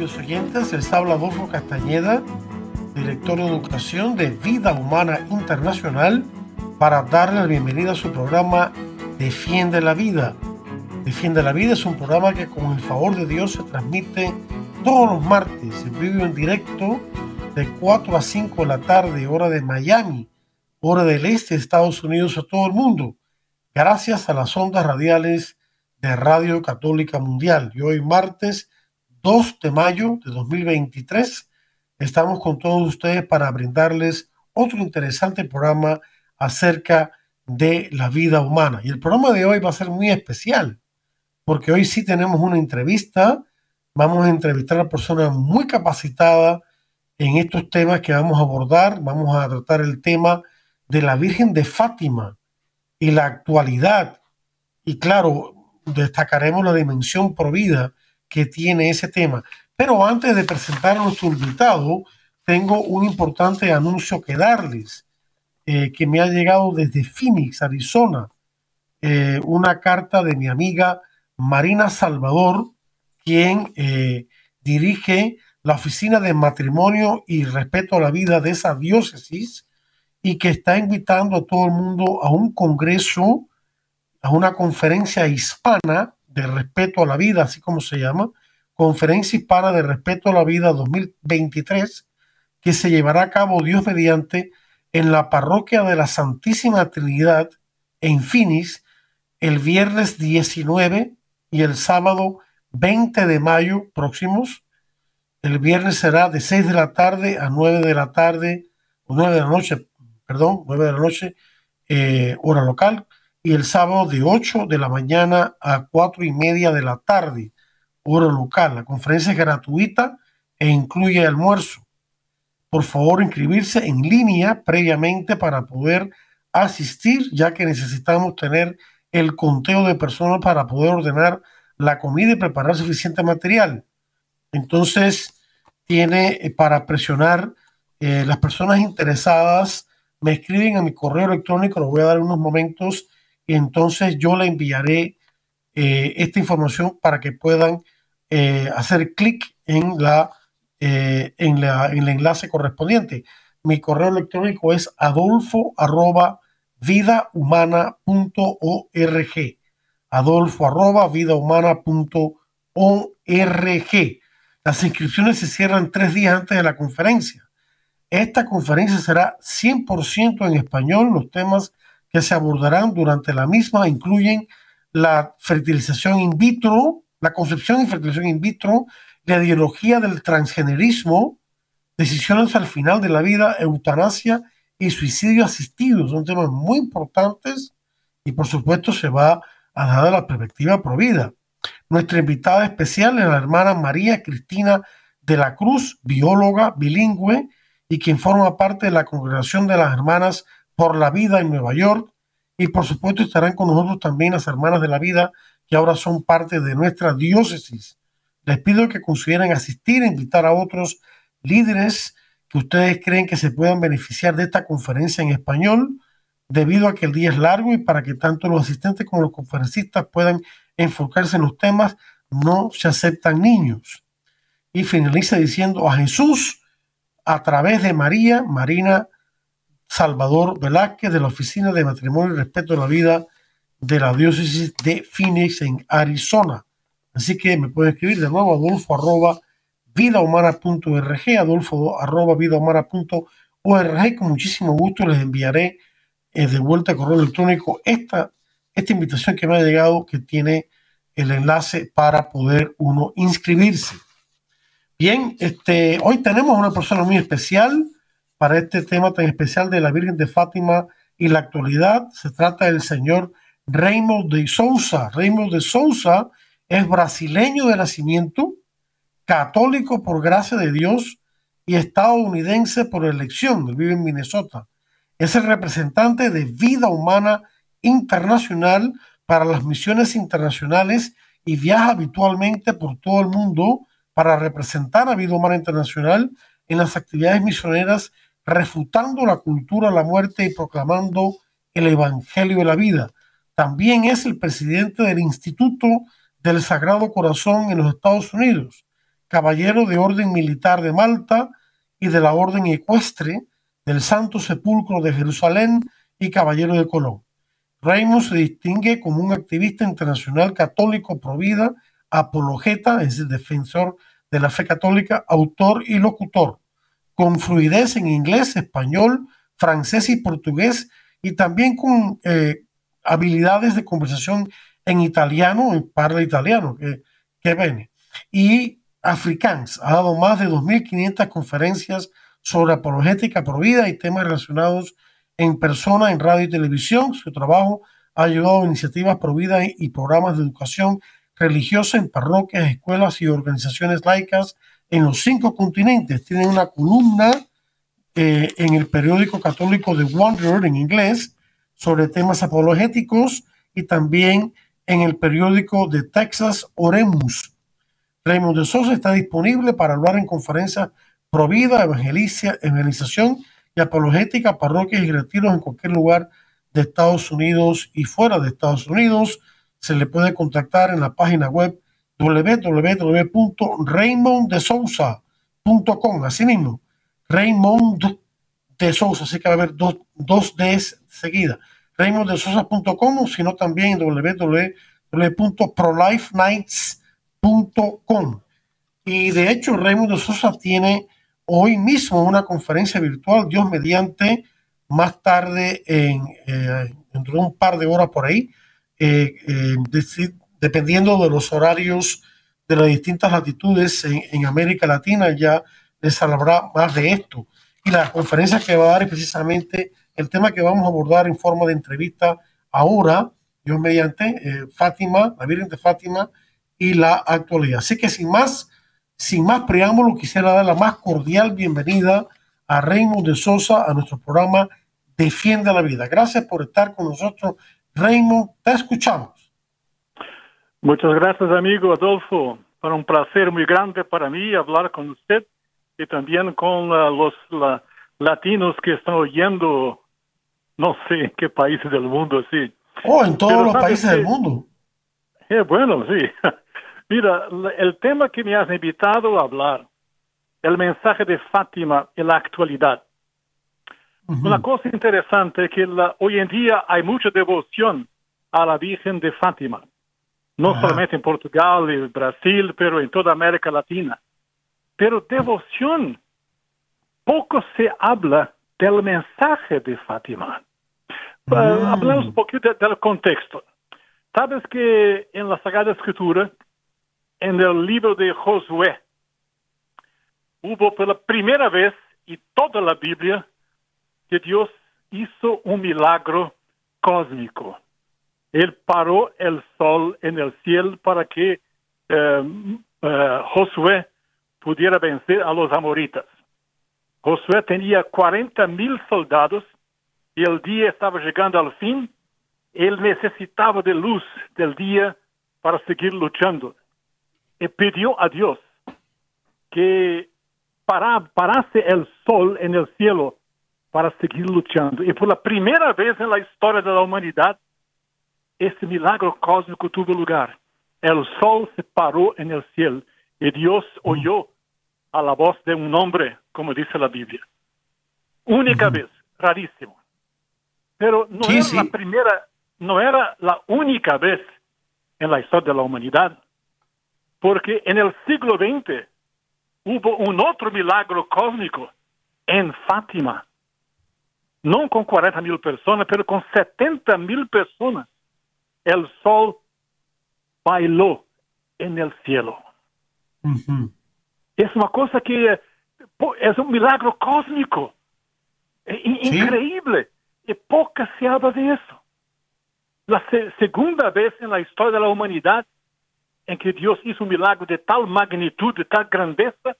Queridos oyentes, les habla Adolfo Castañeda, director de educación de Vida Humana Internacional, para darle la bienvenida a su programa Defiende la Vida Defiende la Vida es un programa que con el favor de Dios se transmite todos los martes en vivo en directo de 4 a 5 de la tarde, hora de Miami, hora del este de Estados Unidos a todo el mundo, gracias a las ondas radiales de Radio Católica Mundial. Y hoy martes 2 de mayo de 2023 estamos con todos ustedes para brindarles otro interesante programa acerca de la vida humana. Y el programa de hoy va a ser muy especial porque hoy sí tenemos una entrevista. Vamos a entrevistar a personas muy capacitadas en estos temas que vamos a abordar. Vamos a tratar el tema de la Virgen de Fátima y la actualidad. Y claro, destacaremos la dimensión provida que tiene ese tema. Pero antes de presentar a nuestro invitado, tengo un importante anuncio que darles, eh, que me ha llegado desde Phoenix, Arizona, eh, una carta de mi amiga Marina Salvador, quien eh, dirige la Oficina de Matrimonio y Respeto a la Vida de esa diócesis y que está invitando a todo el mundo a un congreso, a una conferencia hispana de respeto a la vida, así como se llama, Conferencia Hispana de Respeto a la Vida 2023, que se llevará a cabo Dios mediante en la parroquia de la Santísima Trinidad en Finis el viernes 19 y el sábado 20 de mayo próximos. El viernes será de 6 de la tarde a 9 de la tarde, o 9 de la noche, perdón, 9 de la noche, eh, hora local. Y el sábado de 8 de la mañana a 4 y media de la tarde, hora local. La conferencia es gratuita e incluye almuerzo. Por favor, inscribirse en línea previamente para poder asistir, ya que necesitamos tener el conteo de personas para poder ordenar la comida y preparar suficiente material. Entonces, tiene eh, para presionar eh, las personas interesadas, me escriben a mi correo electrónico, lo voy a dar unos momentos, entonces yo le enviaré eh, esta información para que puedan hacer clic en, la, en, la, en el enlace correspondiente. Mi correo electrónico es adolfo arroba. Las inscripciones se cierran tres días antes de la conferencia. Esta conferencia será 100% en español. Los temas que se abordarán durante la misma incluyen la fertilización in vitro, la concepción y fertilización in vitro, la ideología del transgenerismo, decisiones al final de la vida, eutanasia y suicidio asistido. Son temas muy importantes y por supuesto se va a dar la perspectiva provida. Nuestra invitada especial es la hermana María Cristina de la Cruz, bióloga bilingüe y quien forma parte de la congregación de las hermanas por la vida en Nueva York. Y por supuesto estarán con nosotros también las hermanas de la vida que ahora son parte de nuestra diócesis. Les pido que consideren asistir e invitar a otros líderes que ustedes creen que se puedan beneficiar de esta conferencia en español, debido a que el día es largo y para que tanto los asistentes como los conferencistas puedan enfocarse en los temas, no se aceptan niños. Y finaliza diciendo a Jesús a través de María, Marina Salvador Velázquez, de la Oficina de Matrimonio y Respeto a la Vida de la Diócesis de Phoenix en Arizona. Así que me pueden escribir de nuevo adolfo arroba vidahumana.org, adolfo arroba vidahumana.org. Con muchísimo gusto les enviaré eh, de vuelta a correo electrónico esta, esta invitación que me ha llegado que tiene el enlace para poder uno inscribirse. Bien, este, hoy tenemos una persona muy especial para este tema tan especial de la Virgen de Fátima y la actualidad. Se trata del señor Raymond de Sousa. Raymond de Sousa Es brasileño de nacimiento, católico por gracia de Dios y estadounidense por elección. Él vive en Minnesota. Es el representante de Vida Humana Internacional para las misiones internacionales y viaja habitualmente por todo el mundo para representar a Vida Humana Internacional en las actividades misioneras, refutando la cultura de la muerte y proclamando el Evangelio de la vida. También es el presidente del Instituto del Sagrado Corazón en los Estados Unidos, caballero de Orden Militar de Malta y de la Orden Ecuestre del Santo Sepulcro de Jerusalén y caballero de Colón. Raymond se distingue como un activista internacional católico pro vida, apologeta, es el defensor de la fe católica, autor y locutor, con fluidez en inglés, español, francés y portugués, y también con eh, habilidades de conversación en italiano, en parla italiano, que, que viene. Y Afrikaans ha dado más de 2.500 conferencias sobre apologética pro vida y temas relacionados en persona, en radio y televisión. Su trabajo ha ayudado a iniciativas pro vida y programas de educación religiosa en parroquias, escuelas y organizaciones laicas en los cinco continentes. Tiene una columna eh, en el periódico católico The Wanderer en inglés sobre temas apologéticos y también en el periódico de Texas Oremus. Raymond de Sosa está disponible para hablar en conferencias pro vida, evangelización y apologética, parroquias y retiros en cualquier lugar de Estados Unidos y fuera de Estados Unidos. Se le puede contactar en la página web www.raymondesousa.com. Así mismo, Raymond de Sousa, así que va a haber dos, dos Ds seguidas. RaymondDeSousa.com, sino también www.prolifenights.com. Y de hecho, Raymond de Sosa tiene hoy mismo una conferencia virtual, Dios mediante, más tarde, en, eh, dentro de un par de horas por ahí, eh, eh, dependiendo de los horarios de las distintas latitudes en, América Latina, ya les hablará más de esto. Y la conferencia que va a dar es precisamente el tema que vamos a abordar en forma de entrevista ahora, Dios mediante, Fátima, la Virgen de Fátima y la actualidad. Así que sin más, sin más preámbulo, quisiera dar la más cordial bienvenida a Raymond de Sosa a nuestro programa Defiende la Vida. Gracias por estar con nosotros. Raymond, te escuchamos. Muchas gracias, amigo Adolfo. Para un placer muy grande para mí hablar con usted y también con los latinos que están oyendo, no sé en qué países del mundo, sí. Oh, en todos los países del mundo. Eh, bueno, sí. Mira, el tema que me has invitado a hablar, el mensaje de Fátima en la actualidad. Una cosa interesante es que hoy en día hay mucha devoción a la Virgen de Fátima, no solamente en Portugal y Brasil, pero en toda América Latina. Pero devoción, poco se habla del mensaje de Fátima. Uh, hablamos un poquito del contexto. Sabes que en la Sagrada Escritura en el libro de Josué hubo por la primera vez y toda la Biblia que Dios hizo un milagro cósmico. Él paró el sol en el cielo para que eh, eh, Josué pudiera vencer a los amoritas. Josué tenía 40 mil soldados y el día estaba llegando al fin. Él necesitaba de luz del día para seguir luchando y pidió a Dios que para, parase el sol en el cielo para seguir luchando. Y por la primera vez en la historia de la humanidad, ese milagro cósmico tuvo lugar. El sol se paró en el cielo y Dios oyó a la voz de un hombre, como dice la Biblia. Única vez, rarísimo. Pero no era la primera, no era la única vez en la historia de la humanidad porque en el siglo XX hubo un otro milagro cósmico en Fátima, no con 40 mil personas, pero con 70 mil personas. El sol bailó en el cielo. Es una cosa que es un milagro cósmico, e increíble, y poca se habla de eso. La segunda vez en la historia de la humanidad en que Dios hizo un milagro de tal magnitud, de tal grandeza,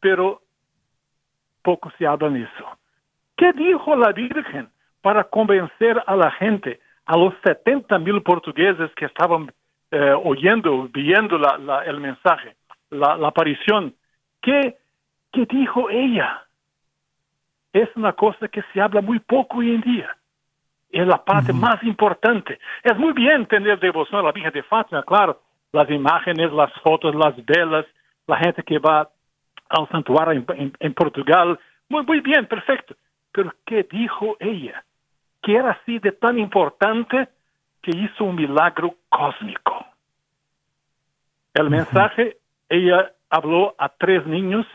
pero poco se habla en eso. ¿Qué dijo la Virgen para convencer a la gente, a los 70 mil portugueses que estaban eh, oyendo, viendo el mensaje, la, aparición? ¿Qué, ¿Qué dijo ella? Es una cosa que se habla muy poco hoy en día es la parte más importante. Es muy bien tener devoción a la Virgen de Fátima, claro, las imágenes, las fotos, las velas, la gente que va al santuario en, Portugal, muy, muy bien, perfecto. Pero ¿qué dijo ella? Que era así de tan importante que hizo un milagro cósmico. El mensaje, ella habló a tres niños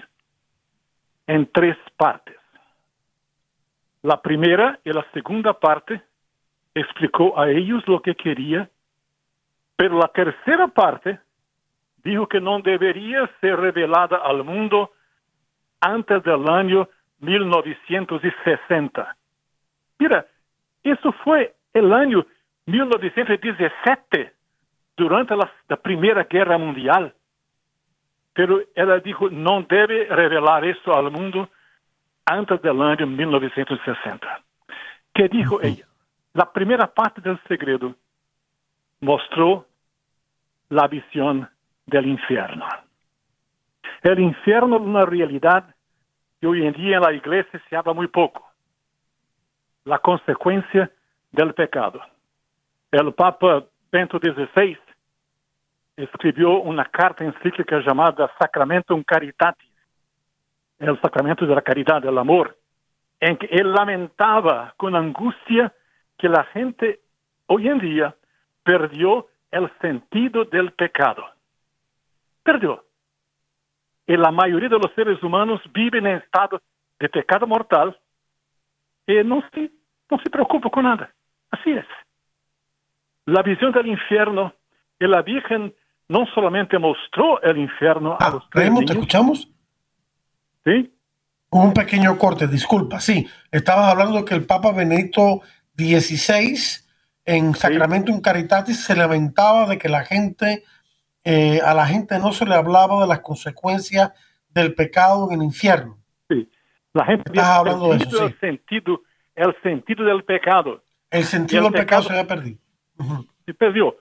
en tres partes. La primera y la segunda parte explicó a ellos lo que quería, pero la tercera parte dijo que no debería ser revelada al mundo antes del año 1960. Mira, eso fue el año 1917, durante la, la Primera Guerra Mundial. Pero ella dijo, no debe revelar eso al mundo antes del año 1960. ¿Qué dijo ella? La primera parte del segredo mostró la visión del infierno. El infierno es una realidad que hoy en día en la iglesia se habla muy poco. La consecuencia del pecado. El Papa Bento XVI escribió una carta encíclica llamada Sacramentum Caritatis, el sacramento de la caridad, del amor, en que él lamentaba con angustia que la gente hoy en día perdió el sentido del pecado. Perdió. Y la mayoría de los seres humanos viven en estado de pecado mortal y no se, no se preocupa con nada. Así es. La visión del infierno y la Virgen no solamente mostró el infierno a ah, los Raymond, ¿te escuchamos? Sí. Un pequeño corte, disculpa. Sí, estabas hablando que el Papa Benedicto 16 en Sacramento Caritatis se lamentaba de que la gente, eh, a la gente no se le hablaba de las consecuencias del pecado en el infierno. Sí, la gente Estás hablando de eso, el, sentido, el sentido del pecado. El sentido del pecado, se ha perdido. Se perdió.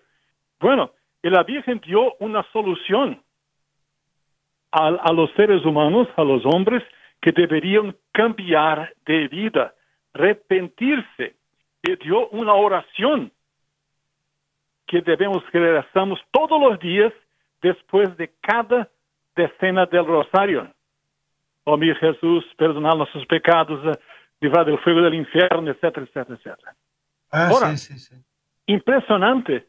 Bueno, y la Virgen dio una solución a, a los seres humanos, a los hombres, que deberían cambiar de vida, arrepentirse dio una oración que debemos que rezamos todos los días después de cada decena del rosario. Oh mi Jesús, perdonad nuestros pecados, eh, librar del fuego del infierno, etcétera, etcétera, etcétera. Ah, Ahora, sí, sí, sí. impresionante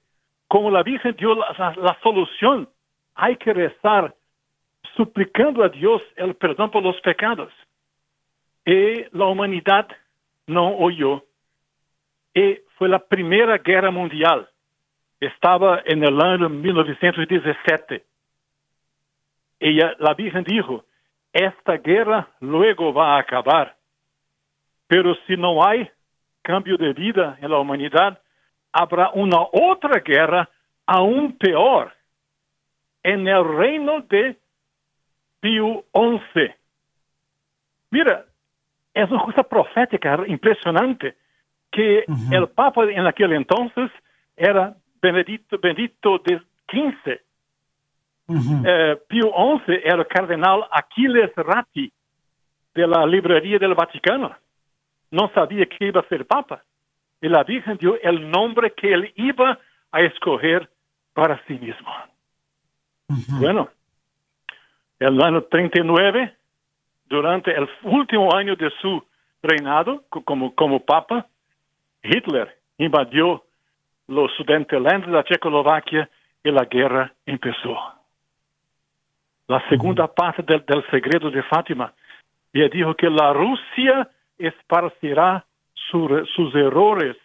como la Virgen dio la, la solución. Hay que rezar suplicando a Dios el perdón por los pecados. Y la humanidad no oyó y fue la Primera Guerra Mundial. Estaba en el año 1917. Ella, la Virgen dijo, esta guerra luego va a acabar, pero si no hay cambio de vida en la humanidad, habrá una otra guerra aún peor en el reino de Pío XI. Mira, es una cosa profética impresionante que el Papa en aquel entonces era Benedicto, Benedicto XV. Eh, Pío XI era el cardenal Aquiles Ratti de la librería del Vaticano. No sabía que iba a ser Papa. Y la Virgen dio el nombre que él iba a escoger para sí mismo. Bueno, el año 39, durante el último año de su reinado como, como Papa, Hitler invadió los Sudetenland de la Checoslovaquia y la guerra empezó. La segunda parte del, del segredo de Fátima, ella dijo que la Rusia esparcirá sus errores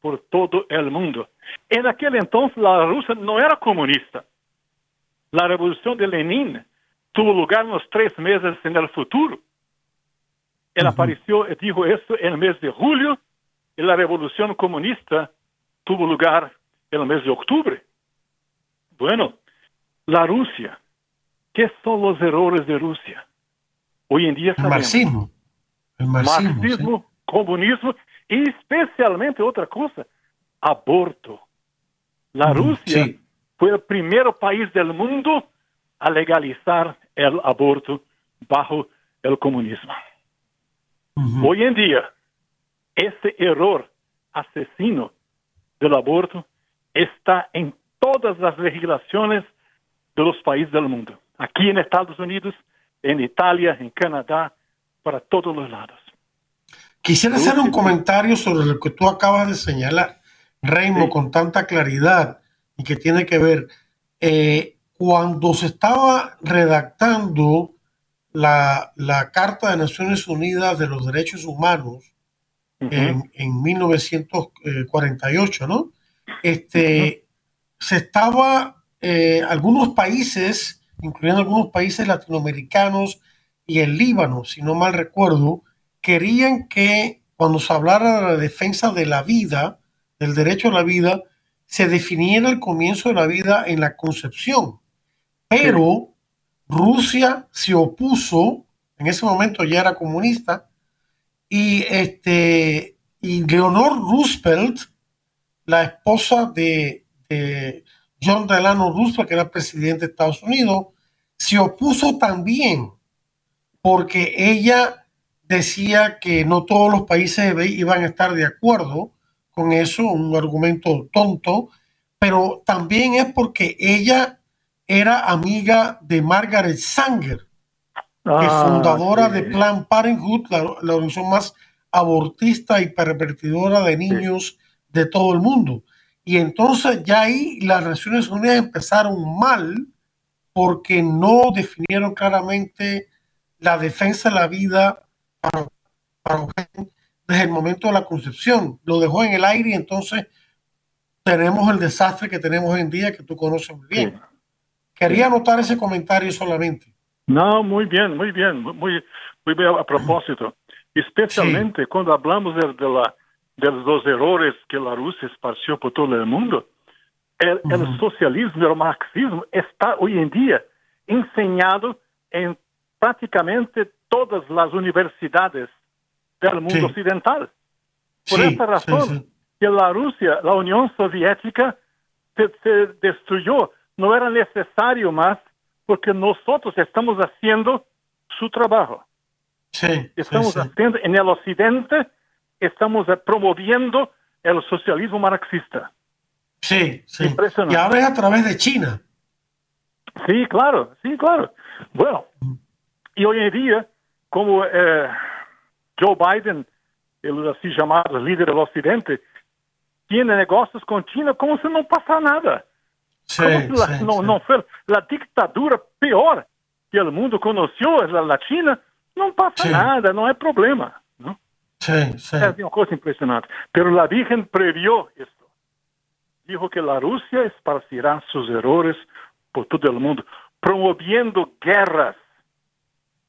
por todo el mundo. En aquel entonces la Rusia no era comunista. La revolución de Lenin tuvo lugar unos tres meses en el futuro. Él apareció y dijo esto en el mes de julio y la revolución comunista tuvo lugar en el mes de octubre. Bueno, La Rusia, ¿qué son los errores de Rusia? Hoy en día sabemos. Marxismo. El marxismo, marxismo comunismo y especialmente otra cosa, aborto. La Rusia fue el primer país del mundo a legalizar el aborto bajo el comunismo. Hoy en día, ese error asesino del aborto está en todas las legislaciones de los países del mundo. Aquí en Estados Unidos, en Italia, en Canadá, para todos los lados. Quisiera hacer un comentario sobre lo que tú acabas de señalar, Reino, con tanta claridad y que tiene que ver. Eh, cuando se estaba redactando la, Carta de Naciones Unidas de los Derechos Humanos en, 1948, ¿no? Este, Se estaba, eh, algunos países, incluyendo algunos países latinoamericanos y el Líbano, si no mal recuerdo, querían que cuando se hablara de la defensa de la vida, del derecho a la vida, se definiera el comienzo de la vida en la concepción. Pero Rusia se opuso, en ese momento ya era comunista, y, este, y Leonor Roosevelt, la esposa de, de John Delano Roosevelt, que era presidente de Estados Unidos, se opuso también porque ella decía que no todos los países iban a estar de acuerdo con eso, un argumento tonto, pero también es porque ella era amiga de Margaret Sanger, ah, fundadora de Planned Parenthood, la, la, organización más abortista y pervertidora de niños de todo el mundo. Y entonces ya ahí las Naciones Unidas empezaron mal porque no definieron claramente la defensa de la vida para, desde el momento de la concepción. Lo dejó en el aire y entonces tenemos el desastre que tenemos hoy en día que tú conoces muy bien. Quería anotar ese comentario solamente. No, muy bien, muy bien, muy, muy bien a propósito. Especialmente cuando hablamos de, la, de, los errores que la Rusia esparció por todo el mundo. El, el socialismo, el marxismo está hoy en día enseñado en prácticamente todas las universidades del mundo occidental. Por esa razón, que la Rusia, la Unión Soviética, se, destruyó. No era necesario más porque nosotros estamos haciendo su trabajo. estamos haciendo en el occidente, estamos promoviendo el socialismo marxista. Sí, sí. Y ahora es a través de China. Sí, claro, sí, claro. Bueno, y hoy en día, como eh, Joe Biden, el así llamado líder del Occidente, tiene negocios con China como si no pasara nada. la, no, fue la dictadura peor que el mundo conoció, la, la China, no pasa nada, no hay problema. ¿No? Es una cosa impresionante. Pero la Virgen previó esto. Dijo que la Rusia esparcirá sus errores por todo el mundo, promoviendo guerras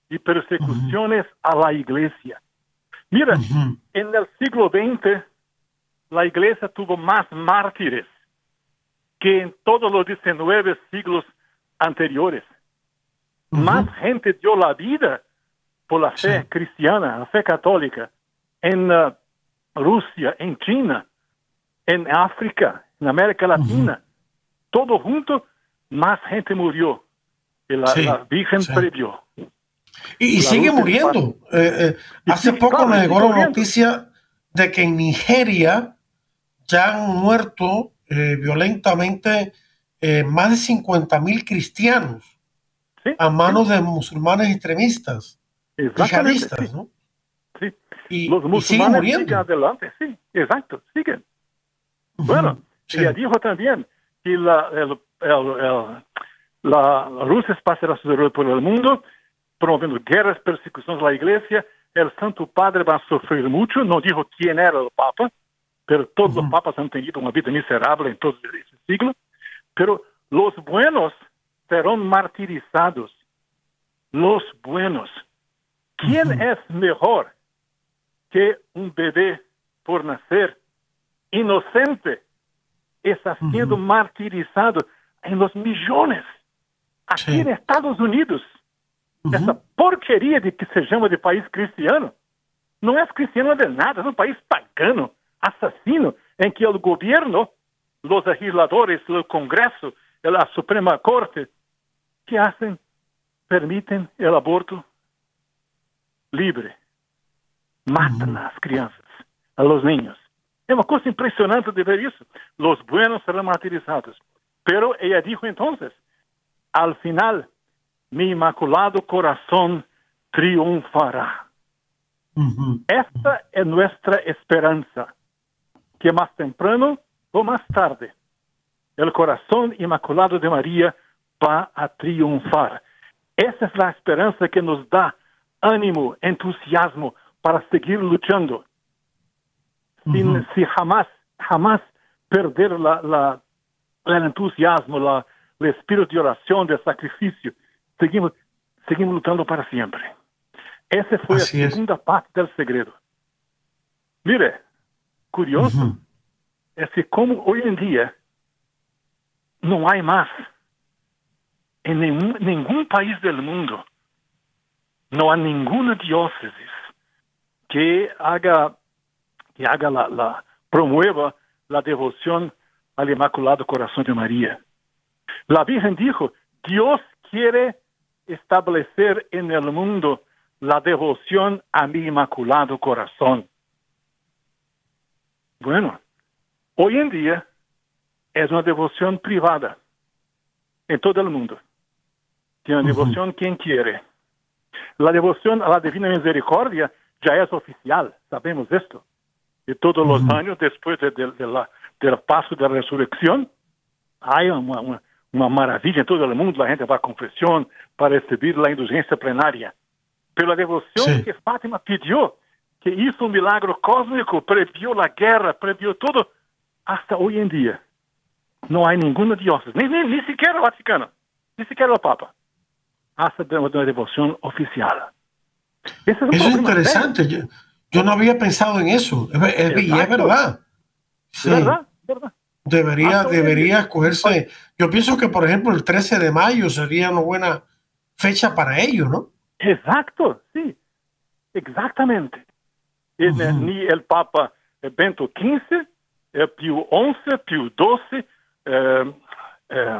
y persecuciones a la iglesia. Mira, en el siglo XX la iglesia tuvo más mártires que en todos los 19 siglos anteriores. Más gente dio la vida por la fe cristiana, la fe católica, en uh, Rusia, en China, en África, en América Latina. Todo junto, más gente murió. Y la, Virgen previó. Y, sigue muriendo. Eh, eh, hace poco me llegó la noticia de que en Nigeria ya han muerto eh, violentamente más de 50 mil cristianos a manos de musulmanes extremistas, yihadistas, ¿no? Sí. Y, Los musulmanes siguen adelante, sí, exacto, siguen. Bueno, ella dijo también que la, el, la, Rusia pasará su por el mundo promoviendo guerras, persecuciones a la iglesia. El Santo Padre va a sufrir mucho. No dijo quién era el Papa, pero todos los papas han tenido una vida miserable en todo ese siglo. Pero los buenos serán martirizados. Los buenos. ¿Quién es mejor que un bebé por nacer inocente está siendo martirizado en los millones Aquí en Estados Unidos, esa porquería de que se llama de país cristiano, no es cristiano de nada, es un país pagano, asesino, en que el gobierno, los legisladores, el Congreso, la Suprema Corte, ¿qué hacen? Permiten el aborto libre. Matan a las crianças, a los niños. Es una cosa impresionante de ver eso. Los buenos serán martirizados. Pero ella dijo entonces, al final, mi inmaculado corazón triunfará. Esta es nuestra esperanza, que más temprano o más tarde, el corazón inmaculado de María va a triunfar. Esa es la esperanza que nos da ánimo, entusiasmo para seguir luchando. Sin, si jamás, jamás perder la, la, el entusiasmo, la, el espíritu de oración, de sacrificio, seguimos, seguimos lutando para siempre. Esa fue Así la segunda es. parte del segredo. Mire, curioso, uh -huh. es que como hoy en día no hay más en ningún, ningún país del mundo, no hay ninguna diócesis que haga, que haga la, la promueva la devoción al Inmaculado Corazón de María. La Virgen dijo, Dios quiere establecer en el mundo la devoción a mi Inmaculado Corazón. Bueno, hoy en día es una devoción privada en todo el mundo. Tiene una uh -huh. devoción quien quiere. La devoción a la Divina Misericordia ya es oficial, sabemos esto. Y todos uh -huh. los años después de, de, de la, del paso de la resurrección, hay una, una, uma maravilha em todo o mundo, a gente vai à confissão para receber a indulgência plenária. Pela devoção Sim. que Fátima pediu, que isso um milagre cósmico, previu a guerra, previu tudo, até hoje em dia. Não há nenhuma diócese, nem, nem, nem sequer o Vaticano, nem sequer o Papa. Hasta de uma devoção oficial. Ese es, eso es interesante. Yo, yo, no había pensado en eso. Es, es, y es verdad. Sí. ¿Verdad? ¿Verdad? Debería, debería escogerse. Yo pienso que, por ejemplo, el 13 de mayo sería una buena fecha para ello, ¿no? Exacto, sí, exactamente. Uh -huh. Ni el Papa Bento XV, el Pío XI, Pío XII, eh, eh,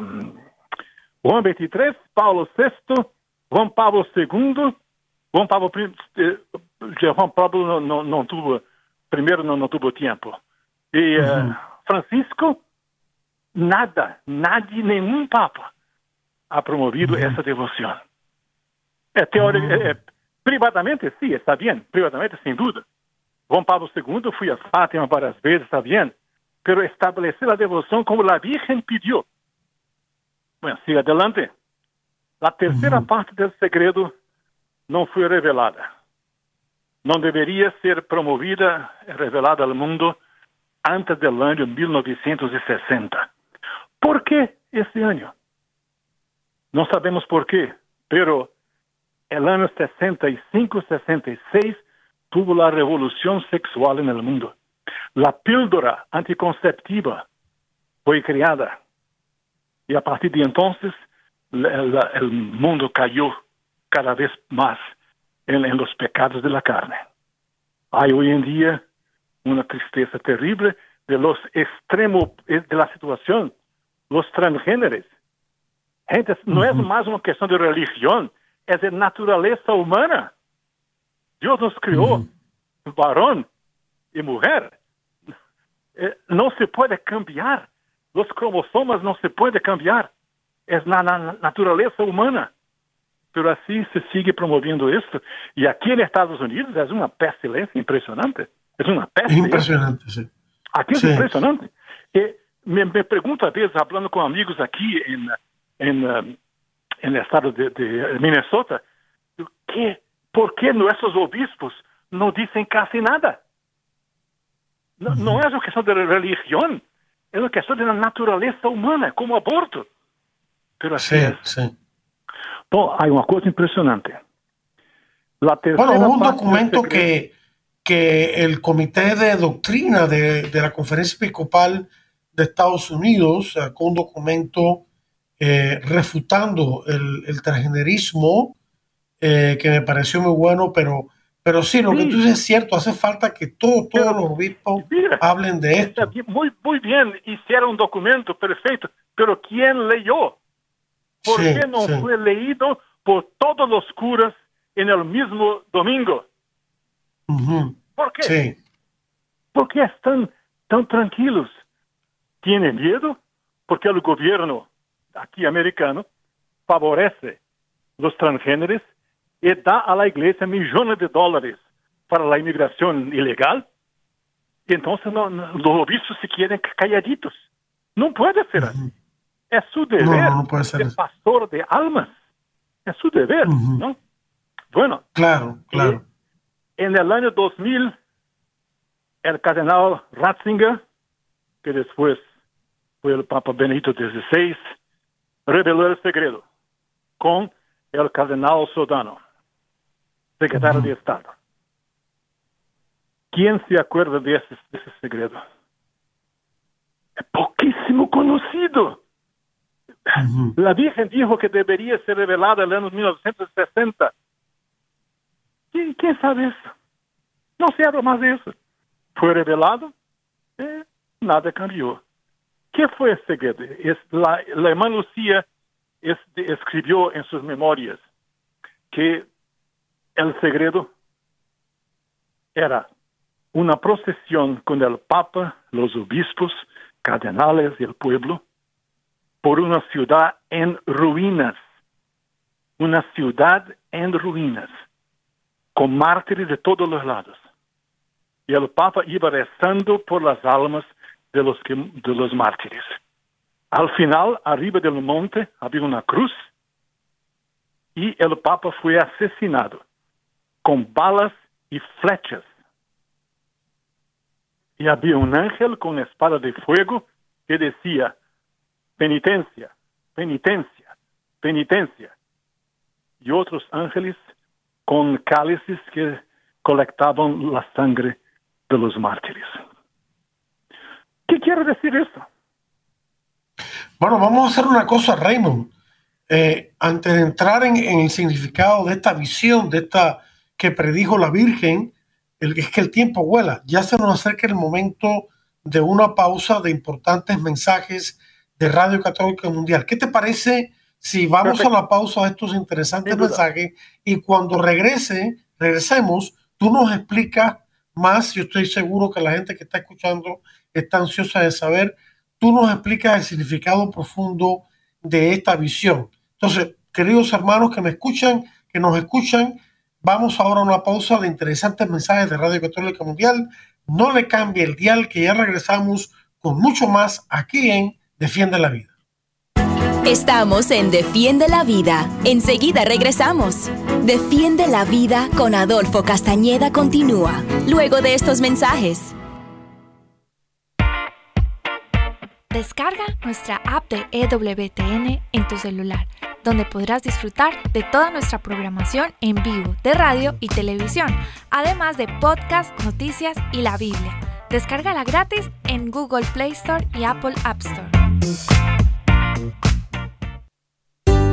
Juan XXIII, Paulo VI, Juan Pablo II, Eh, Juan Pablo no, no, no tuvo, primero no, no tuvo tiempo. Y uh -huh. Francisco, nada, nadie, nenhum papa ha promovido uhum. essa devoção. É teórica, uhum. é, privadamente, sim, está bem, privadamente, sem dúvida. Juan Pablo II fui a Fátima várias vezes, está bem, pero estabelecer a devoção como a Virgem pediu. Bueno, siga adelante. A terceira uhum. parte do segredo não foi revelada. Não deveria ser promovida, revelada ao mundo antes del año 1960. ¿Por qué ese año? No sabemos por qué, pero el año 65-66 tuvo la revolución sexual el mundo. La píldora anticonceptiva fue creada y a partir de el, el mundo cayó cada vez más en, en los pecados de la carne. Hay hoy en día una tristeza terrible de los extremos de la situación, los transgéneros. Gente, no es más una cuestión de religión, es de naturaleza humana. Dios nos crió varón y mujer. Eh, no se puede cambiar. Los cromosomas no se puede cambiar. Es la, la naturaleza humana. Pero así se sigue promoviendo esto. Y aquí en Estados Unidos es una pestilencia impresionante. Es una peste. Es impresionante, sí. Aquí es sí. impresionante. Eh, me, me, pregunto a veces, hablando con amigos aquí en, en, um, en el estado de, de Minnesota, que, ¿por qué nuestros obispos no dicen casi nada? No, uh -huh. no es una cuestión de religión, es una cuestión de la naturaleza humana, como aborto. Pero así sí, es. Sí. Hay una cosa impresionante. La tercera bueno, un documento que que el Comité de Doctrina de, de, la Conferencia Episcopal de Estados Unidos sacó un documento eh, refutando el, el transgenerismo, eh, que me pareció muy bueno, pero, pero sí, lo que tú dices es cierto, hace falta que todo, todos los obispos hablen de esto. Muy, muy bien, hicieron un documento perfecto, pero ¿quién leyó? ¿Por qué no fue leído por todos los curas en el mismo domingo? ¿Por qué? Sí. ¿Por qué están tan tranquilos? ¿Tienen miedo? Porque el gobierno aquí americano favorece los transgéneros y da a la iglesia millones de dólares para la inmigración ilegal. Y entonces no, los obispos se quieren calladitos. No puede ser así. Es su deber de pastor de almas. Es su deber, ¿no? Bueno. Claro, claro. En el año 2000, el cardenal Ratzinger, que después fue el Papa Benedicto XVI, reveló el secreto con el cardenal Sodano, secretario de Estado. ¿Quién se acuerda de ese, de ese secreto? Es poquísimo conocido. La Virgen dijo que debería ser revelada en el año 1960. ¿Quién, sabe eso? No se habla más de eso. Fue revelado, eh, nada cambió. ¿Qué fue ese secreto? Es la, la hermana Lucía escribió en sus memorias que el secreto era una procesión con el Papa, los obispos, cardenales y el pueblo por una ciudad en ruinas, una ciudad en ruinas, con mártires de todos los lados. Y el Papa iba rezando por las almas de los, de los mártires. Al final, arriba del monte, había una cruz y el Papa fue asesinado con balas y flechas. Y había un ángel con espada de fuego que decía, penitencia, penitencia, penitencia. Y otros ángeles con cálices que colectaban la sangre de los mártires. ¿Qué quiere decir esto? Bueno, vamos a hacer una cosa, Raymond. Eh, antes de entrar en, el significado de esta visión, de esta que predijo la Virgen, el, es que el tiempo vuela. Ya se nos acerca el momento de una pausa de importantes mensajes de Radio Católica Mundial. ¿Qué te parece si vamos a la pausa de estos interesantes mensajes y cuando regrese, regresemos, tú nos explicas más, yo estoy seguro que la gente que está escuchando está ansiosa de saber, tú nos explicas el significado profundo de esta visión. Entonces, queridos hermanos que me escuchan, que nos escuchan, vamos ahora a una pausa de interesantes mensajes de Radio Católica Mundial. No le cambie el dial que ya regresamos con mucho más aquí en Defiende la vida. Estamos en Defiende la vida. Enseguida regresamos. Defiende la vida con Adolfo Castañeda continúa, luego de estos mensajes. Descarga nuestra app de EWTN en tu celular, donde podrás disfrutar de toda nuestra programación en vivo de radio y televisión, además de podcast, noticias y la Biblia. Descárgala gratis en Google Play Store y Apple App Store.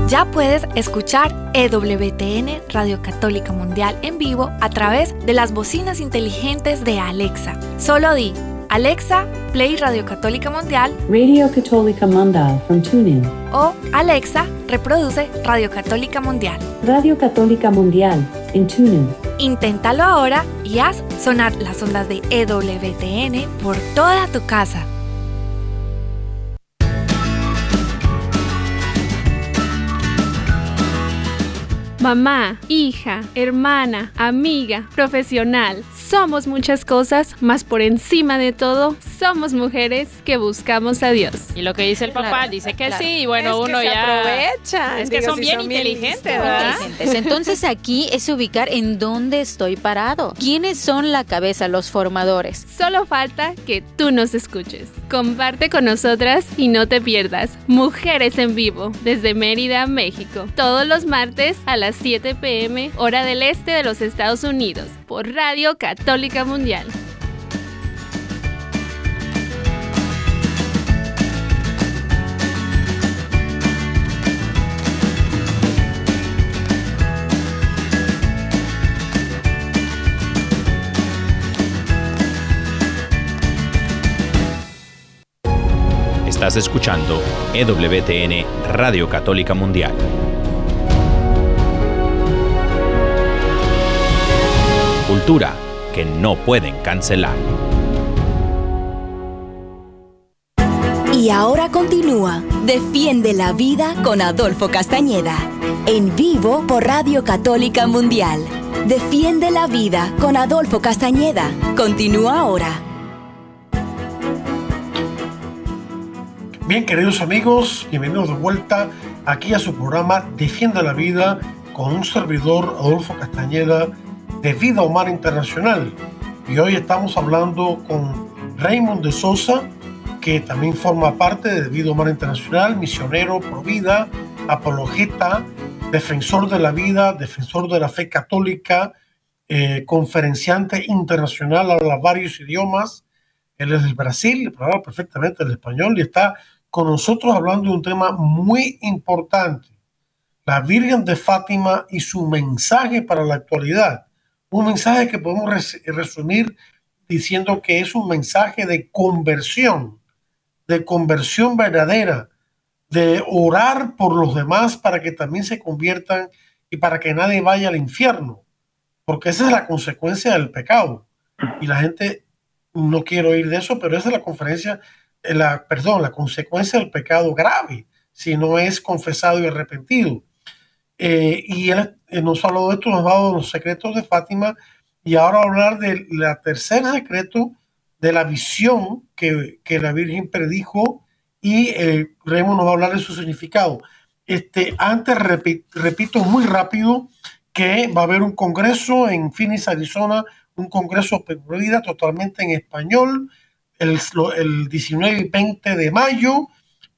Ya puedes escuchar EWTN Radio Católica Mundial en vivo a través de las bocinas inteligentes de Alexa. Solo di Alexa, play Radio Católica Mundial. Radio Católica Mundial from TuneIn. O Alexa, reproduce Radio Católica Mundial. Radio Católica Mundial en TuneIn. Inténtalo ahora y haz sonar las ondas de EWTN por toda tu casa. Mamá, hija, hermana, amiga, profesional. Somos muchas cosas, más por encima de todo, somos mujeres que buscamos a Dios. Y lo que dice el papá dice que sí, y bueno, uno ya aprovecha. Es que son, bien, inteligentes, ¿verdad? Entonces aquí es ubicar en dónde estoy parado. ¿Quiénes son la cabeza, los formadores? Solo falta que tú nos escuches. Comparte con nosotras y no te pierdas Mujeres en Vivo desde Mérida, México, todos los martes a las 7 pm, hora del este de los Estados Unidos, por Radio Católica Mundial. Estás escuchando EWTN Radio Católica Mundial. Cultura que no pueden cancelar. Y ahora continúa Defiende la Vida con Adolfo Castañeda. En vivo por Radio Católica Mundial. Defiende la Vida con Adolfo Castañeda. Continúa ahora. Bien, queridos amigos, bienvenidos de vuelta aquí a su programa Defiende la Vida con un servidor, Adolfo Castañeda, de Vida Humana Internacional. Y hoy estamos hablando con Raymond de Sosa, que también forma parte de Vida Humana Internacional, misionero pro vida, apologeta, defensor de la vida, defensor de la fe católica, eh, conferenciante internacional, habla varios idiomas. Él es del Brasil, habla perfectamente el español y está con nosotros hablando de un tema muy importante, la Virgen de Fátima y su mensaje para la actualidad. Un mensaje que podemos resumir diciendo que es un mensaje de conversión, de conversión verdadera, de orar por los demás para que también se conviertan y para que nadie vaya al infierno, porque esa es la consecuencia del pecado. Y la gente no quiere oír de eso, pero esa es la conferencia, la, perdón, la consecuencia del pecado grave, si no es confesado y arrepentido. Eh, y él, nos ha hablado de esto, nos ha dado los secretos de Fátima, y ahora hablar del tercer secreto de la visión que, que la Virgen predijo y eh, Remo nos va a hablar de su significado. Este, antes, repito muy rápido que va a haber un congreso en Phoenix, Arizona, un congreso vida totalmente en español, el, el 19 y 20 de mayo.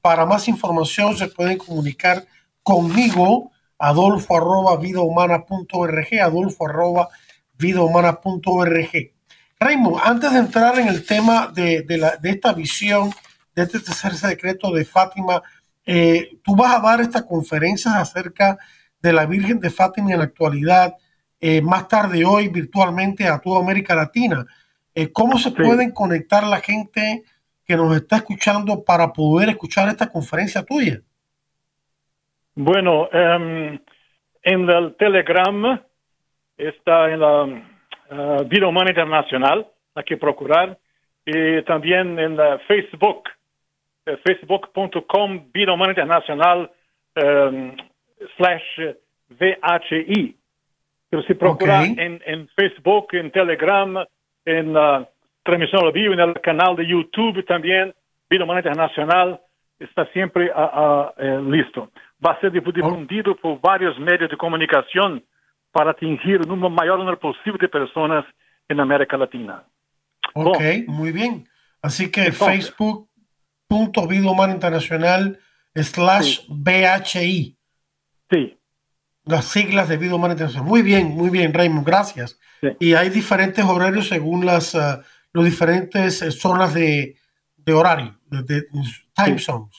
Para más información se pueden comunicar conmigo, adolfo arroba vidahumana.org, adolfo arroba vidahumana.org. Raymond, antes de entrar en el tema de, de, la, esta visión de este tercer secreto de Fátima. Eh, tú vas a dar esta conferencia acerca de la Virgen de Fátima en la actualidad, eh, más tarde hoy virtualmente a toda América Latina. Eh, ¿Cómo se pueden conectar la gente que nos está escuchando para poder escuchar esta conferencia tuya? Bueno, em, en el Telegram está en la uh, Vida Humana Internacional, hay que procurar, y también en la Facebook eh, facebook.com Vida Humana Internacional um, slash VHI. Pero si procura en, en, Facebook, en Telegram, en uh, transmisión al vivo, en el canal de YouTube también, Vida Humana Internacional, está siempre uh, uh, listo. Va a ser difundido por varios medios de comunicación para atingir un mayor número posible de personas en América Latina. Ok, muy bien. Así que Facebook, punto vida humana internacional slash BHI. Sí. Las siglas de vida humana internacional. Muy bien, muy bien, Raymond, gracias. Y hay diferentes horarios según las uh, los diferentes eh, zonas de, de horario, de, time zones.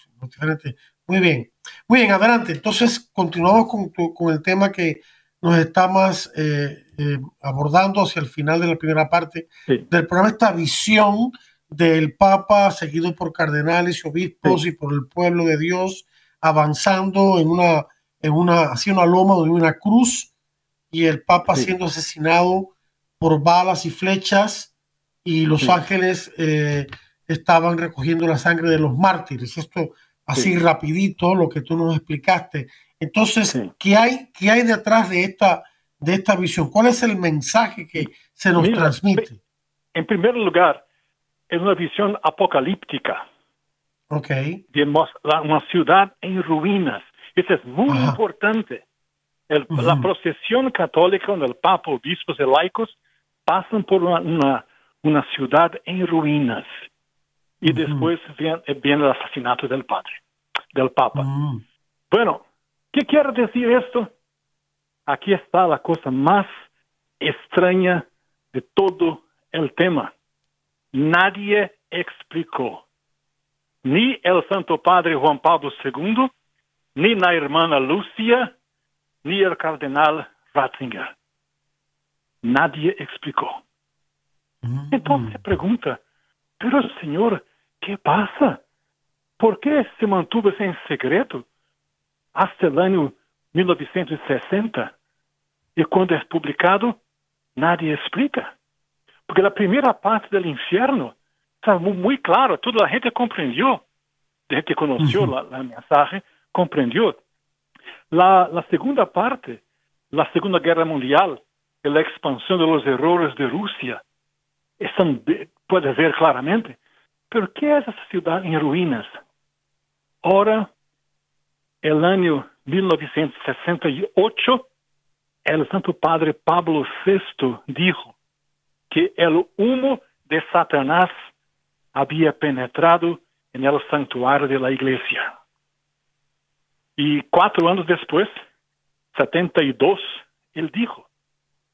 Muy bien. Muy bien, adelante. Entonces, continuamos con, con el tema que nos estamos eh, eh, abordando hacia el final de la primera parte del programa, esta visión del Papa, seguido por cardenales y obispos y por el pueblo de Dios, avanzando en una, en una, hacia una loma de una cruz, y el Papa siendo asesinado por balas y flechas, y los ángeles eh, estaban recogiendo la sangre de los mártires. Esto así rapidito, lo que tú nos explicaste. Entonces, ¿qué, hay, ¿qué hay detrás de esta, de esta visión? ¿Cuál es el mensaje que se nos transmite? En primer lugar, es una visión apocalíptica. Okay. De una ciudad en ruinas. Eso es muy importante. La procesión católica donde el Papa, obispos y laicos pasan por una, una, ciudad en ruinas. Y después viene, viene, el asesinato del padre, del Papa. Bueno, ¿qué quiere decir esto? Aquí está la cosa más extraña de todo el tema nadie explicó. Ni el Santo Padre Juan Pablo II, ni la hermana Lucia, ni el cardenal Ratzinger. Nadie explicó. Mm. Entonces pregunta, pero señor, ¿qué pasa? ¿Por qué se mantuvo en secreto hasta el año 1960? Y cuando es publicado, nadie explica. Porque la primera parte del infierno está muy, claro, toda la gente comprendió, la gente que conoció la, mensaje, comprendió. La, segunda parte, la Segunda Guerra Mundial, la expansión de los errores de Rusia, están, puede ver claramente. Pero ¿qué es esa ciudad en ruinas? Ahora, el año 1968, el Santo Padre Pablo VI dijo que el humo de Satanás había penetrado en el santuario de la iglesia. Y cuatro años después, 72, él dijo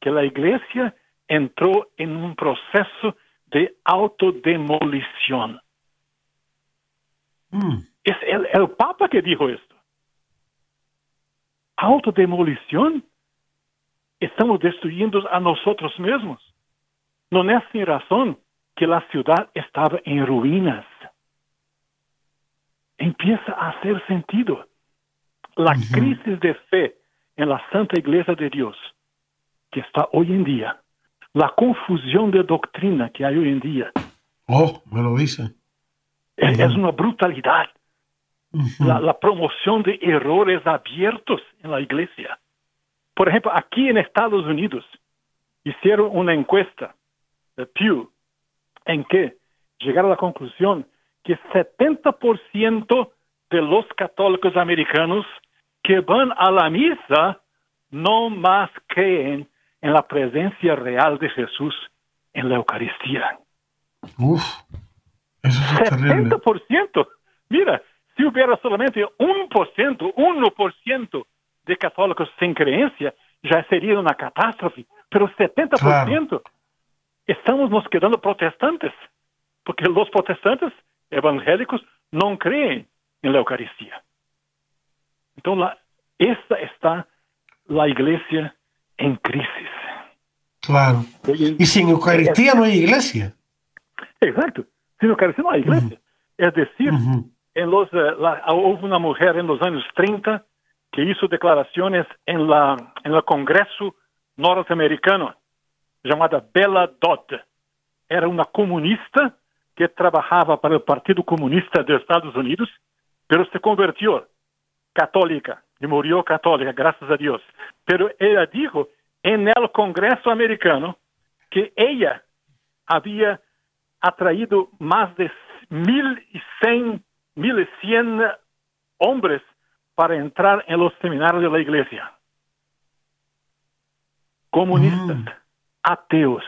que la iglesia entró en un proceso de autodemolición. Mm. Es el, el Papa que dijo esto. Autodemolición. Estamos destruyendo a nosotros mismos. No es sin razón que la ciudad estaba en ruinas. Empieza a hacer sentido. La crisis de fe en la Santa Iglesia de Dios que está hoy en día, la confusión de doctrina que hay hoy en día. Oh, me lo dice. Es, una brutalidad. la, la, promoción de errores abiertos en la iglesia. Por ejemplo, aquí en Estados Unidos hicieron una encuesta de Pew en que llegaron a la conclusión que 70% de los católicos americanos que van a la misa no más creen en la presencia real de Jesús en la Eucaristía. Uf, eso es 70%. Mira, si hubiera solamente un por ciento, uno por ciento de católicos sin creencia, ya sería una catástrofe. Pero 70% estamos nos quedando protestantes, porque los protestantes evangélicos no creen en la Eucaristía. Entonces, esta está la iglesia en crisis. Claro. Y sin Eucaristía no hay iglesia. Exacto. Sin Eucaristía no hay iglesia. Es decir, en los, eh, hubo una mujer en los años 30 que hizo declaraciones en, la, en el Congreso norteamericano llamada Bella Dodd. Era una comunista que trabajaba para el Partido Comunista de Estados Unidos, pero se convirtió católica y murió católica, gracias a Dios. Pero ella dijo en el Congreso americano que ella había atraído más de mil y cien, mil y cien hombres para entrar en los seminarios de la iglesia. Comunistas, mm. ateos.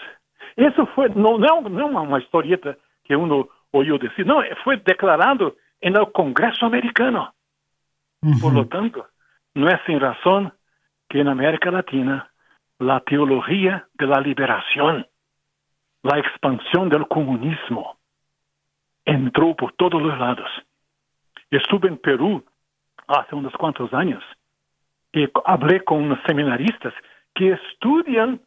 Eso fue, no, no, no una historieta que uno oyó decir, no, fue declarado en el Congreso americano. Por lo tanto, no es sin razón que en América Latina la teología de la liberación, la expansión del comunismo, entró por todos los lados. Estuve en Perú hace unos cuantos años y hablé con unos seminaristas que estudian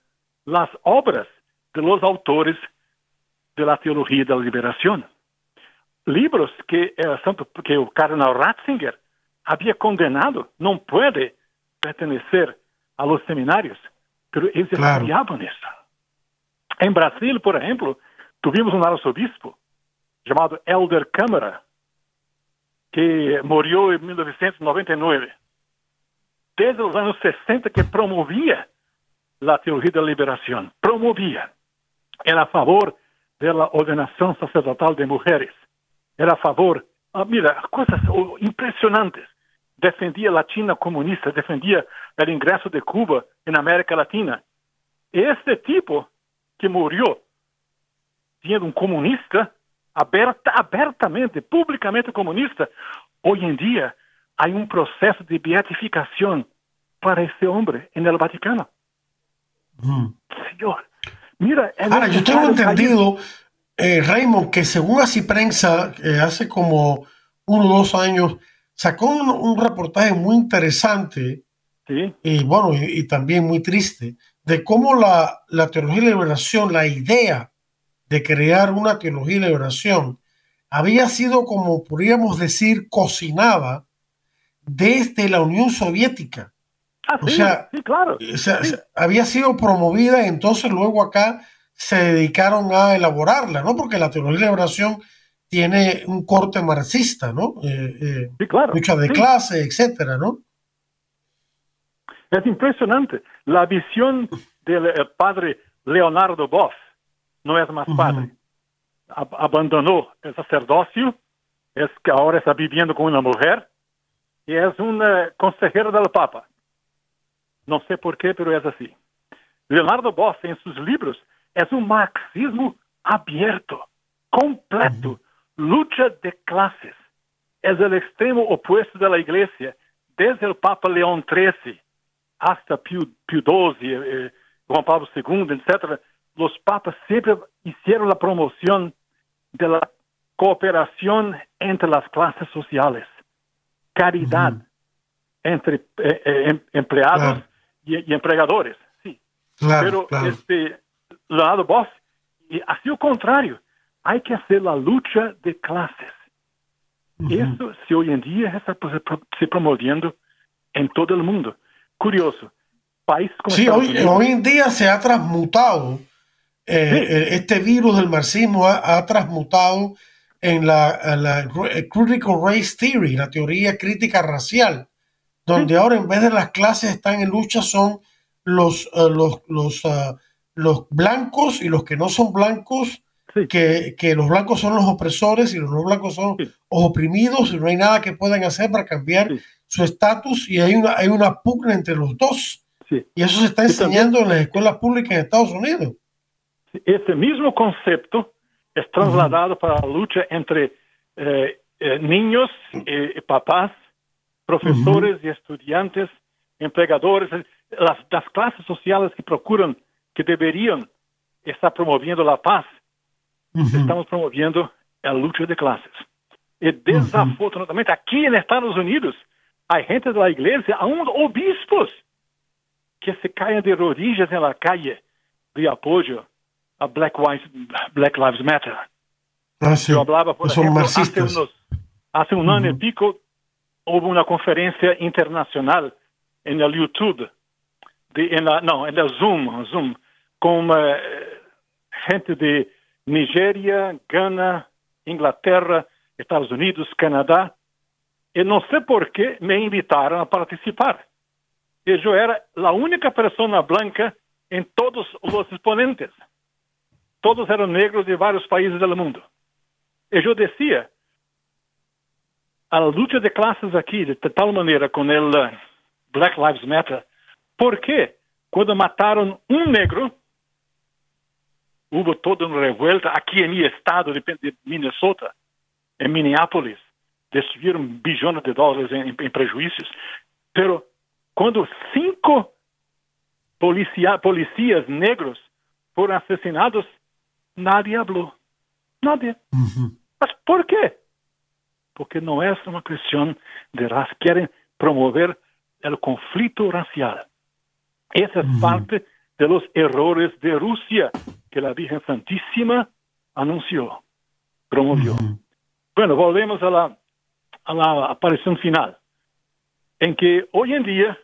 las obras de los autores de la teología de la liberación. Libros que, que el cardenal Ratzinger había condenado, no puede pertenecer a los seminarios, pero ellos claro. estudiaban eso. En Brasil, por ejemplo, tuvimos un arzobispo llamado Elder Câmara, que murió en 1999. Desde los años 60 que promovía la teología de la liberación, promovía, era a favor de la ordenación sacerdotal de mujeres, era a favor, ah, mira, cosas impresionantes. Defendía la China comunista, defendía el ingreso de Cuba en América Latina. Este tipo que murió siendo un comunista, aberta, abertamente, públicamente comunista, hoy en día hay un proceso de beatificación para ese hombre en el Vaticano. Señor, mira. Ahora, yo tengo entendido, eh, Raymond, que según así prensa, eh, hace como uno o dos años, sacó un, reportaje muy interesante y bueno, y, también muy triste, de cómo la, la teología de liberación, la idea de crear una teología de liberación, había sido, como podríamos decir, cocinada desde la Unión Soviética. Ah, o sí, sea, sí, claro. o sea, había sido promovida entonces luego acá se dedicaron a elaborarla, ¿no? Porque la teoría de liberación tiene un corte marxista, ¿no? Eh, eh, Sí, claro. lucha de sí. clase, etcétera, ¿no? Es impresionante. La visión del eh, padre Leonardo Boff no es más padre. Ab- abandonó el sacerdocio, es que ahora está viviendo con una mujer y es un eh, consejero del Papa. No sé por qué, pero es así. Leonardo Boff, en sus libros, es un marxismo abierto, completo, lucha de clases. Es el extremo opuesto de la iglesia, desde el Papa León XIII hasta Pío, Pío XII, eh, Juan Pablo II, etc., los papas siempre hicieron la promoción de la cooperación entre las clases sociales, caridad entre eh, eh, em- empleados Claro. y, y empleadores. Sí. Claro, Pero claro. este, Leonardo Boff, y así lo contrario, hay que hacer la lucha de clases. Eso, si hoy en día está pues, pro- se promoviendo en todo el mundo. Curioso. Países como Sí, Estados hoy, Unidos- hoy en día se ha transmutado, eh, Sí. eh, este virus del marxismo ha, ha transmutado en la, la eh, Critical Race Theory, la teoría crítica racial, donde ahora en vez de las clases están en lucha son los, eh, los, los, ah, los blancos y los que no son blancos, Sí. que, que los blancos son los opresores y los no blancos son Sí. los oprimidos y no hay nada que puedan hacer para cambiar Sí. su estatus y hay una, hay una pugna entre los dos. Y eso se está Y también- enseñando en las escuelas públicas en Estados Unidos. Ese mismo concepto es trasladado para la lucha entre eh, eh, niños, eh, papás, profesores y estudiantes, empleadores, las, las clases sociales que procuran, que deberían estar promoviendo la paz, estamos promoviendo la lucha de clases. Y desafortunadamente aquí en Estados Unidos hay gente de la iglesia, aún obispos, que se caen de rodillas en la calle de apoyo a Black, Lives- Black Lives Matter. Ah, sí. Yo hablaba, por Son ejemplo, hace, marxistas. unos- hace un año y pico hubo una conferencia internacional en el YouTube, de, en la, no, en el Zoom, Zoom con eh, gente de Nigeria, Ghana, Inglaterra, Estados Unidos, Canadá. Y no sé por qué me invitaron a participar. Y yo era la única persona blanca en todos los exponentes. Todos eran negros de varios países del mundo. Y yo decía, a la lucha de clases aquí, de tal manera con el eh, Black Lives Matter, ¿por qué cuando mataron un negro, hubo toda una revuelta aquí en mi estado de, de Minnesota, en Minneapolis, destruyeron billones de dólares en, en prejuicios, pero cuando cinco policia- policías negros fueron asesinados, nadie habló. Nadie. ¿Mas por qué? Porque no es una cuestión de raza. Quieren promover el conflicto racial. Esa es parte de los errores de Rusia que la Virgen Santísima anunció, promovió. Bueno, volvemos a la, a la aparición final, en que hoy en día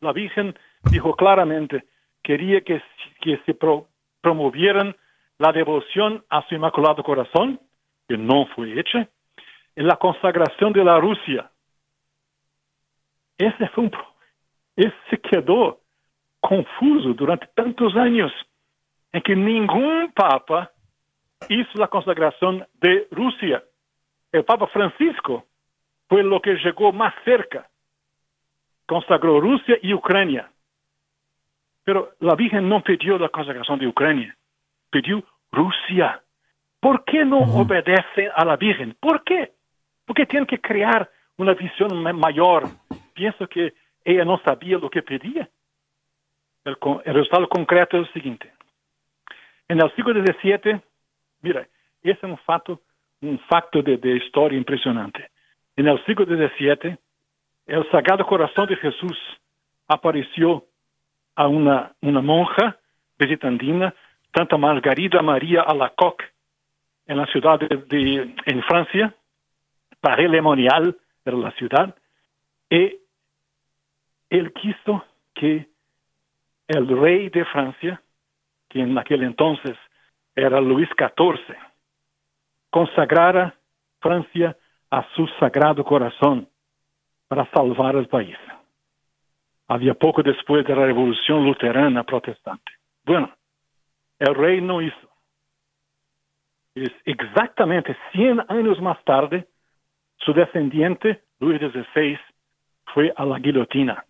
la Virgen dijo claramente, quería que, que se pro- promovieran la devoción a su Inmaculado Corazón, que no fue hecha, en la consagración de la Rusia. Ese fue un ese quedó confuso durante tantos años en que ningún papa hizo la consagración de Rusia. El Papa Francisco fue lo que llegó más cerca. Consagró Rusia y Ucrania. Pero la Virgen no pidió la consagración de Ucrania, pidió Rusia. ¿Por qué no obedece a la Virgen? ¿Por qué? Porque tienen que crear una visión ma- mayor. Pienso que ella no sabía lo que pedía. El resultado concreto es el siguiente. En el siglo XVII, mira, ese es un facto, un facto de, de historia impresionante. En el siglo XVII, el Sagrado Corazón de Jesús apareció a una, monja visitandina, Santa Margarida María Alacoque, en la ciudad de, en Francia, Paris-le-Monial era la ciudad, y él quiso que el rey de Francia, que en aquel entonces era Luis XIV, consagrara Francia a su sagrado corazón para salvar el país. Había poco después de la revolución luterana protestante. Bueno, el rey no hizo. Es exactamente 100 años más tarde, su descendiente, Luis XVI, fue a la guillotina.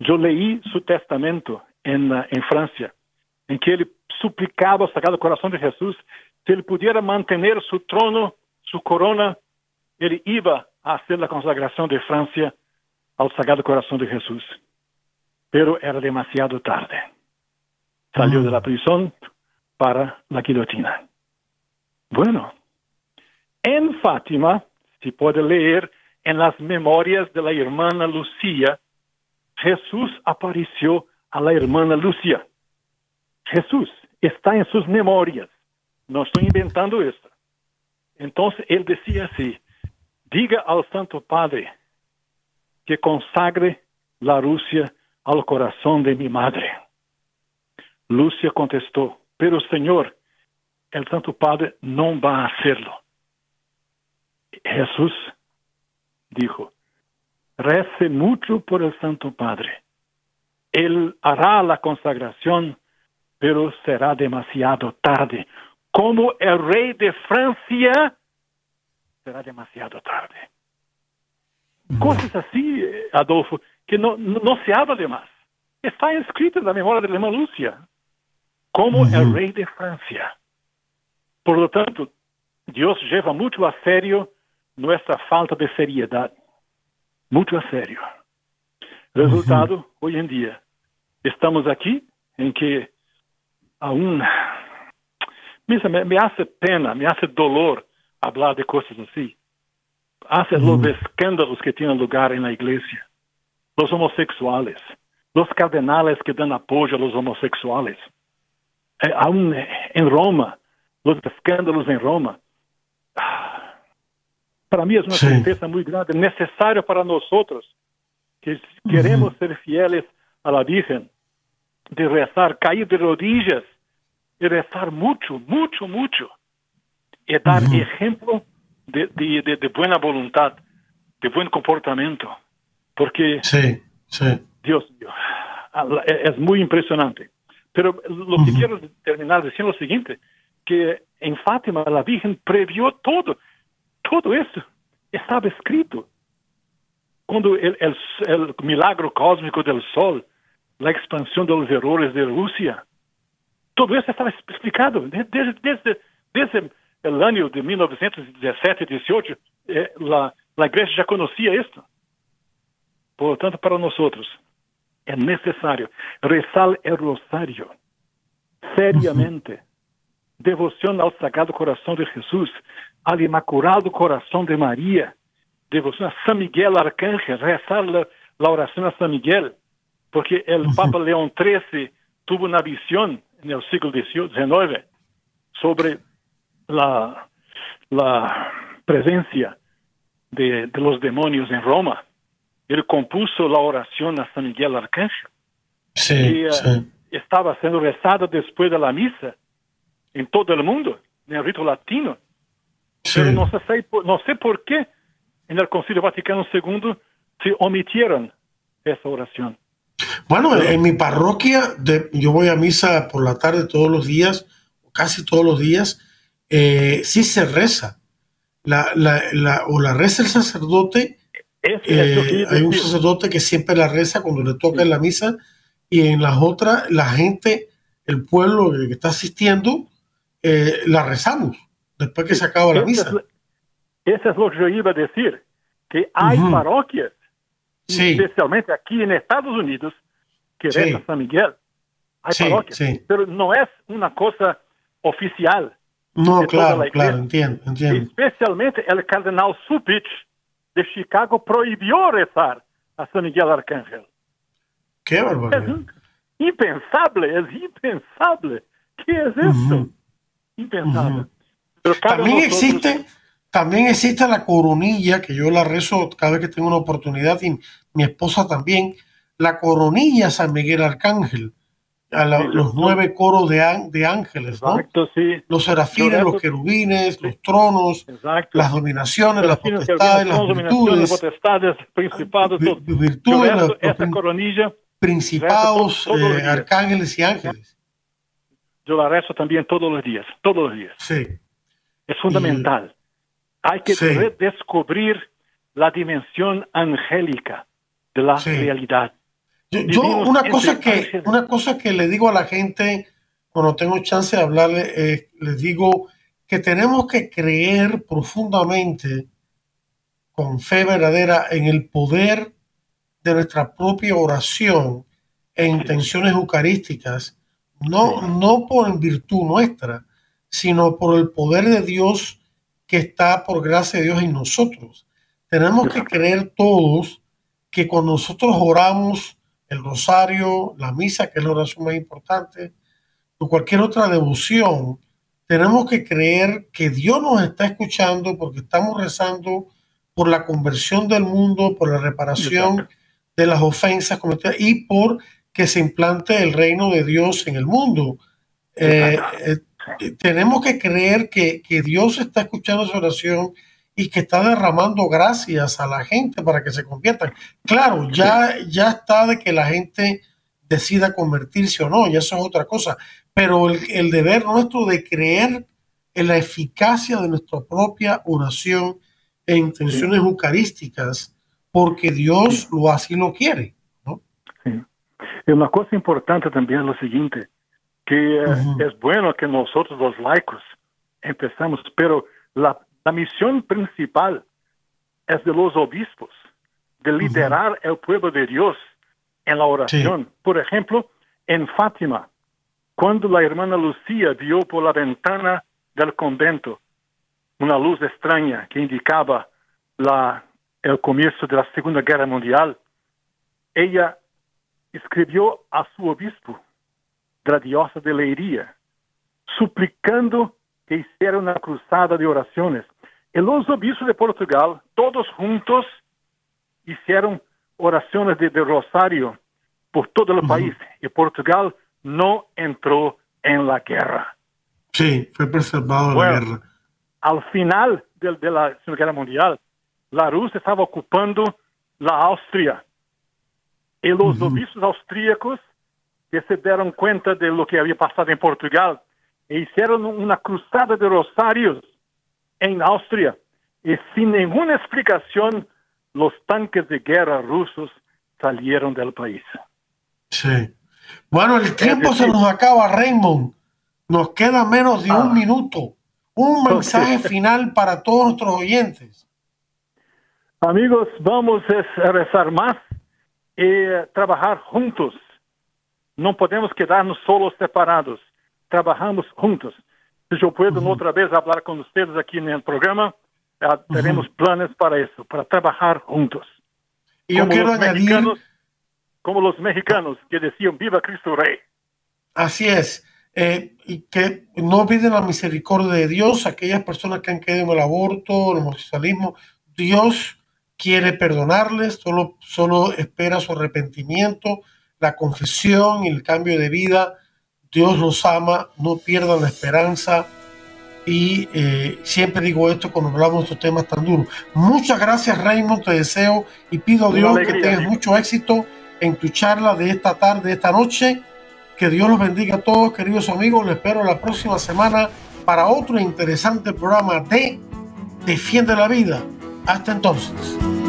Yo leí su testamento en, en Francia, en que él suplicaba al Sagrado Corazón de Jesús si él pudiera mantener su trono, su corona, él iba a hacer la consagración de Francia al Sagrado Corazón de Jesús. Pero era demasiado tarde. Salió de la prisión para la guillotina. Bueno, en Fátima, se puede leer en las memorias de la hermana Lucía, Jesús apareció a la hermana Lucía. Jesús está en sus memorias. No estoy inventando esto. Entonces él decía así, diga al Santo Padre que consagre la Rusia al corazón de mi madre. Lucia contestó, pero Señor, el Santo Padre no va a hacerlo. Jesús dijo, rece mucho por el Santo Padre. Él hará la consagración, pero será demasiado tarde. Como el rey de Francia, será demasiado tarde. Cosas así, Adolfo, que no, no, se habla de más. Está escrito en la memoria de la Lucia, como el rey de Francia. Por lo tanto, Dios lleva mucho a serio nuestra falta de seriedad. Mucho a serio. Resultado, hoy en día, estamos aquí en que aún me, me hace pena, me hace dolor hablar de cosas así. Hace los escándalos que tienen lugar en la iglesia. Los homosexuales, los cardenales que dan apoyo a los homosexuales. Eh, aún en Roma, los escándalos en Roma. Para mí es una tristeza muy grande, necesario para nosotros que queremos ser fieles a la Virgen, de rezar, caer de rodillas y rezar mucho, mucho, mucho, y dar ejemplo de, de, de, buena voluntad, de buen comportamiento, porque sí, sí. Dios mío, es muy impresionante. Pero lo que quiero terminar diciendo lo siguiente, que en Fátima la Virgen previó todo, todo eso estaba escrito. El, el, el milagro cósmico del sol, la expansión de los errores de Rusia, todo eso estaba explicado desde, desde, desde de 1917-18, eh, la, la iglesia ya conocía esto. Por lo tanto, para nosotros es necesario rezar el rosario seriamente, devoción al Sagrado Corazón de Jesús, al Inmaculado Corazón de María, devoción a San Miguel Arcángel, rezar la, oración a San Miguel, porque el Papa León XIII tuvo una visión en el siglo XIX sobre la, la presencia de, de, los demonios en Roma. Él compuso la oración a San Miguel Arcángel. Sí, uh, sí. Estaba siendo rezada después de la misa en todo el mundo, en el rito latino. Sí. Pero no sé, no sé por qué en el Concilio Vaticano II se omitieron esa oración. Bueno, en mi parroquia, de, yo voy a misa por la tarde todos los días, casi todos los días, eh, sí se reza. La, la, la, o la reza el sacerdote, es, eh, hay un sacerdote que siempre la reza cuando le toca en la misa, y en las otras, la gente, el pueblo que está asistiendo, eh, la rezamos después que se acaba la misa. Eso es lo que yo iba a decir, que hay uh -huh. parroquias, sí. especialmente aquí en Estados Unidos, que Sí. reza San Miguel. Hay Sí, parroquias, sí. pero no es una cosa oficial. No, de toda claro, claro, entiendo, entiendo. Especialmente el cardenal Supich de Chicago prohibió rezar a San Miguel Arcángel. Qué Es barbaridad. un- impensable, es impensable. ¿Qué es esto? Impensable. también existe, también existe la coronilla, que yo la rezo cada vez que tengo una oportunidad, y mi esposa también, la coronilla San Miguel Arcángel, a los nueve coros de, de ángeles, ¿no? Los serafines, los querubines, los tronos, las dominaciones, las potestades, las virtudes, potestades, principados, virtudes, coronilla, principados, eh, arcángeles y ángeles. Yo la rezo también todos los días, todos los días. Sí. Es fundamental. Hay que descubrir la dimensión angélica de la realidad. Yo, una cosa que una cosa que le digo a la gente cuando tengo chance de hablarle, les digo que tenemos que creer profundamente con fe verdadera en el poder de nuestra propia oración e intenciones eucarísticas, no, no por virtud nuestra, sino por el poder de Dios que está por gracia de Dios en nosotros. Tenemos que creer todos que cuando nosotros oramos el rosario, la misa, que es la oración más importante, o cualquier otra devoción, tenemos que creer que Dios nos está escuchando porque estamos rezando por la conversión del mundo, por la reparación de las ofensas cometidas y por que se implante el reino de Dios en el mundo. Eh, tenemos que creer que, que Dios está escuchando esa oración y que está derramando gracias a la gente para que se conviertan. Claro, ya, ya está de que la gente decida convertirse o no, y eso es otra cosa, pero el, deber nuestro de creer en la eficacia de nuestra propia oración e intenciones eucarísticas, porque Dios lo así lo quiere. ¿no? Y una cosa importante también es lo siguiente, que eh, es bueno que nosotros los laicos empezamos, pero la, la misión principal es de los obispos, de liderar el pueblo de Dios en la oración. Por ejemplo, en Fátima, cuando la hermana Lucía vio por la ventana del convento una luz extraña que indicaba la, el comienzo de la Segunda Guerra Mundial, ella escribió a su obispo de diócesis de Leiria, suplicando que hiciera una cruzada de oraciones. Los obispos de Portugal, todos juntos, hicieron oraciones de, rosario por todo el país. Y Portugal no entró en la guerra. Sí, fue preservado la guerra. Al final de, la Segunda Guerra Mundial, la Rusia estaba ocupando la Austria. Y los obispos austríacos que se dieron cuenta de lo que había pasado en Portugal e hicieron una cruzada de rosarios en Austria y sin ninguna explicación los tanques de guerra rusos salieron del país. Sí. Bueno, el tiempo se nos acaba, Raymond. Nos queda menos de un ah. minuto. Un mensaje final para todos nuestros oyentes. Amigos, vamos a rezar más y trabajar juntos. No podemos quedarnos solos separados trabajamos juntos. Si yo puedo otra vez hablar con ustedes aquí en el programa, ah, tenemos planes para eso, para trabajar juntos. Y yo quiero añadir... Como los mexicanos que decían, viva Cristo Rey. Así es. Eh, y que no olviden la misericordia de Dios, aquellas personas que han caído en el aborto, el homosexualismo, Dios quiere perdonarles, solo, solo espera su arrepentimiento, la confesión y el cambio de vida Dios los ama, no pierdan la esperanza. Y eh, siempre digo esto cuando hablamos de estos temas tan duros. Muchas gracias, Raymond. Te deseo y pido a Dios que tengas mucho éxito en tu charla de esta tarde, de esta noche. Que Dios los bendiga a todos, queridos amigos. Les espero la próxima semana para otro interesante programa de Defiende la Vida. Hasta entonces.